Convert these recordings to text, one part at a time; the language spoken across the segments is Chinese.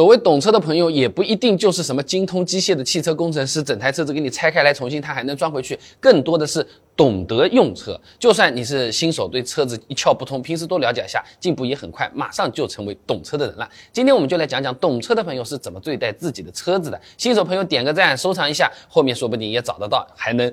所谓懂车的朋友，也不一定就是什么精通机械的汽车工程师，整台车子给你拆开来重新，他还能装回去。更多的是懂得用车。就算你是新手，对车子一窍不通，平时多了解一下，进步也很快，马上就成为懂车的人了。今天我们就来讲讲懂车的朋友是怎么对待自己的车子的。新手朋友点个赞，收藏一下，后面说不定也找得到，还能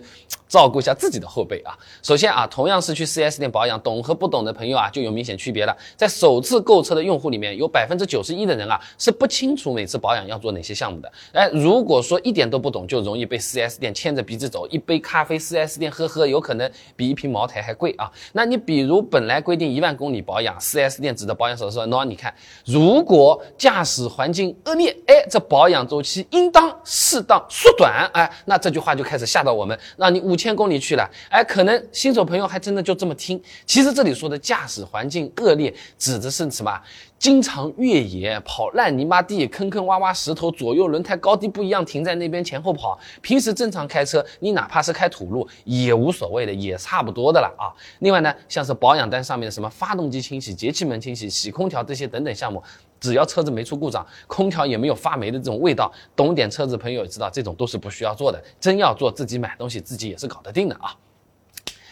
照顾一下自己的后辈啊。首先啊，同样是去 4S 店保养，懂和不懂的朋友啊就有明显区别了。在首次购车的用户里面，有百分之九十一的人啊是不。清楚每次保养要做哪些项目的，哎，如果说一点都不懂，就容易被 4S 店牵着鼻子走。一杯咖啡，4S 店喝喝，有可能比一瓶茅台还贵啊。那你比如本来规定一万公里保养，4S 店指的保养手册说，喏，你看，如果驾驶环境恶劣，哎，这保养周期应当适当缩短，哎，那这句话就开始吓到我们，让你五千公里去了，哎，可能新手朋友还真的就这么听。其实这里说的驾驶环境恶劣，指的是什么？经常越野跑烂泥巴地、坑坑洼洼石头，左右轮胎高低不一样，停在那边前后跑。平时正常开车，你哪怕是开土路也无所谓的，也差不多的了啊。另外呢，像是保养单上面的什么发动机清洗、节气门清洗、洗空调这些等等项目，只要车子没出故障，空调也没有发霉的这种味道，懂点车子朋友也知道，这种都是不需要做的。真要做，自己买东西自己也是搞得定的啊。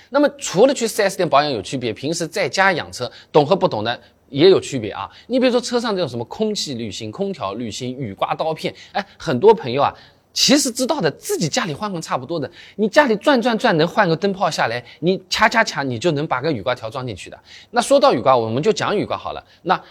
那么除了去 4S 店保养有区别，平时在家养车，懂和不懂的。也有区别啊，你比如说车上这种什么空气滤芯、空调滤芯、雨刮刀片，哎，很多朋友啊，其实知道的，自己家里换换差不多的，你家里转转转能换个灯泡下来，你掐掐掐，你就能把个雨刮条装进去的。那说到雨刮，我们就讲雨刮好了。那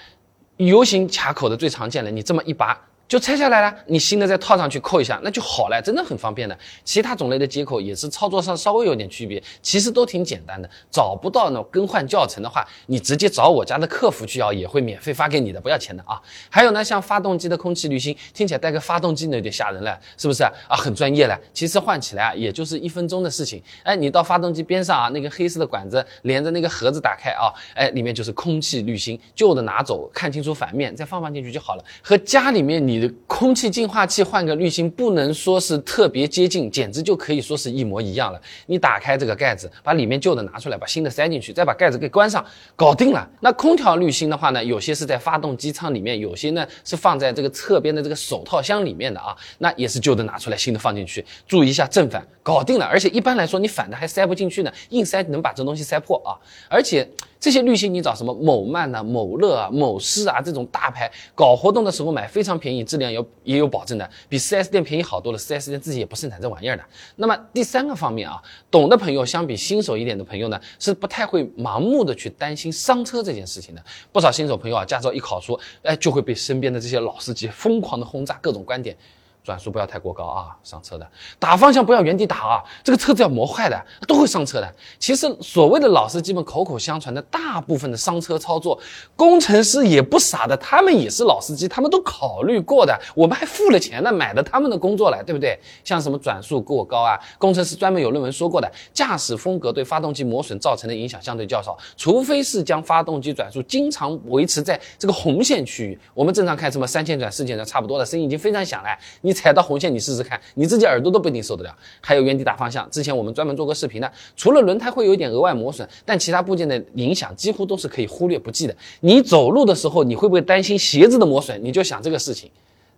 U 型卡口的最常见的，你这么一拔。就拆下来了，你新的再套上去扣一下，那就好了，真的很方便的。其他种类的接口也是操作上稍微有点区别，其实都挺简单的。找不到呢更换教程的话，你直接找我家的客服去要，也会免费发给你的，不要钱的啊。还有呢，像发动机的空气滤芯，听起来带个发动机呢有点吓人了，是不是啊？很专业了。其实换起来啊，也就是一分钟的事情。哎，你到发动机边上啊，那个黑色的管子连着那个盒子打开啊，哎，里面就是空气滤芯，旧的拿走，看清楚反面再放放进去就好了。和家里面你。你的空气净化器换个滤芯，不能说是特别接近，简直就可以说是一模一样了。你打开这个盖子，把里面旧的拿出来，把新的塞进去，再把盖子给关上，搞定了。那空调滤芯的话呢，有些是在发动机舱里面，有些呢是放在这个侧边的这个手套箱里面的啊。那也是旧的拿出来，新的放进去，注意一下正反，搞定了。而且一般来说，你反的还塞不进去呢，硬塞能把这东西塞破啊。而且。这些滤芯你找什么某曼呐、某乐啊、某仕啊这种大牌搞活动的时候买非常便宜，质量有也有保证的，比 4S 店便宜好多了。4S 店自己也不生产这玩意儿的。那么第三个方面啊，懂的朋友相比新手一点的朋友呢，是不太会盲目的去担心伤车这件事情的。不少新手朋友啊，驾照一考出，哎，就会被身边的这些老司机疯狂的轰炸各种观点。转速不要太过高啊，上车的打方向不要原地打啊，这个车子要磨坏的，都会上车的。其实所谓的老司机们口口相传的大部分的伤车操作，工程师也不傻的，他们也是老司机，他们都考虑过的。我们还付了钱呢，买的他们的工作来，对不对？像什么转速过高啊，工程师专门有论文说过的，驾驶风格对发动机磨损造成的影响相对较少，除非是将发动机转速经常维持在这个红线区域。我们正常开什么三千转、四千转差不多的，声音已经非常响了，你。踩到红线，你试试看，你自己耳朵都不一定受得了。还有原地打方向，之前我们专门做过视频的，除了轮胎会有一点额外磨损，但其他部件的影响几乎都是可以忽略不计的。你走路的时候，你会不会担心鞋子的磨损？你就想这个事情，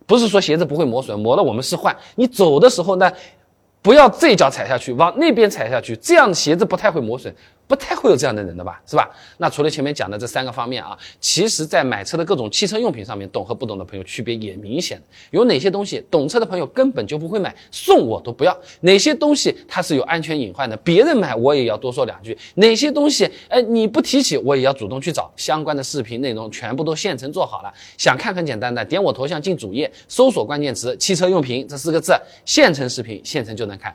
不是说鞋子不会磨损，磨了我们是换。你走的时候呢，不要这脚踩下去，往那边踩下去，这样鞋子不太会磨损。不太会有这样的人的吧，是吧？那除了前面讲的这三个方面啊，其实在买车的各种汽车用品上面，懂和不懂的朋友区别也明显。有哪些东西懂车的朋友根本就不会买，送我都不要；哪些东西它是有安全隐患的，别人买我也要多说两句；哪些东西哎你不提起，我也要主动去找相关的视频内容，全部都现成做好了。想看很简单的，点我头像进主页，搜索关键词“汽车用品”这四个字，现成视频现成就能看。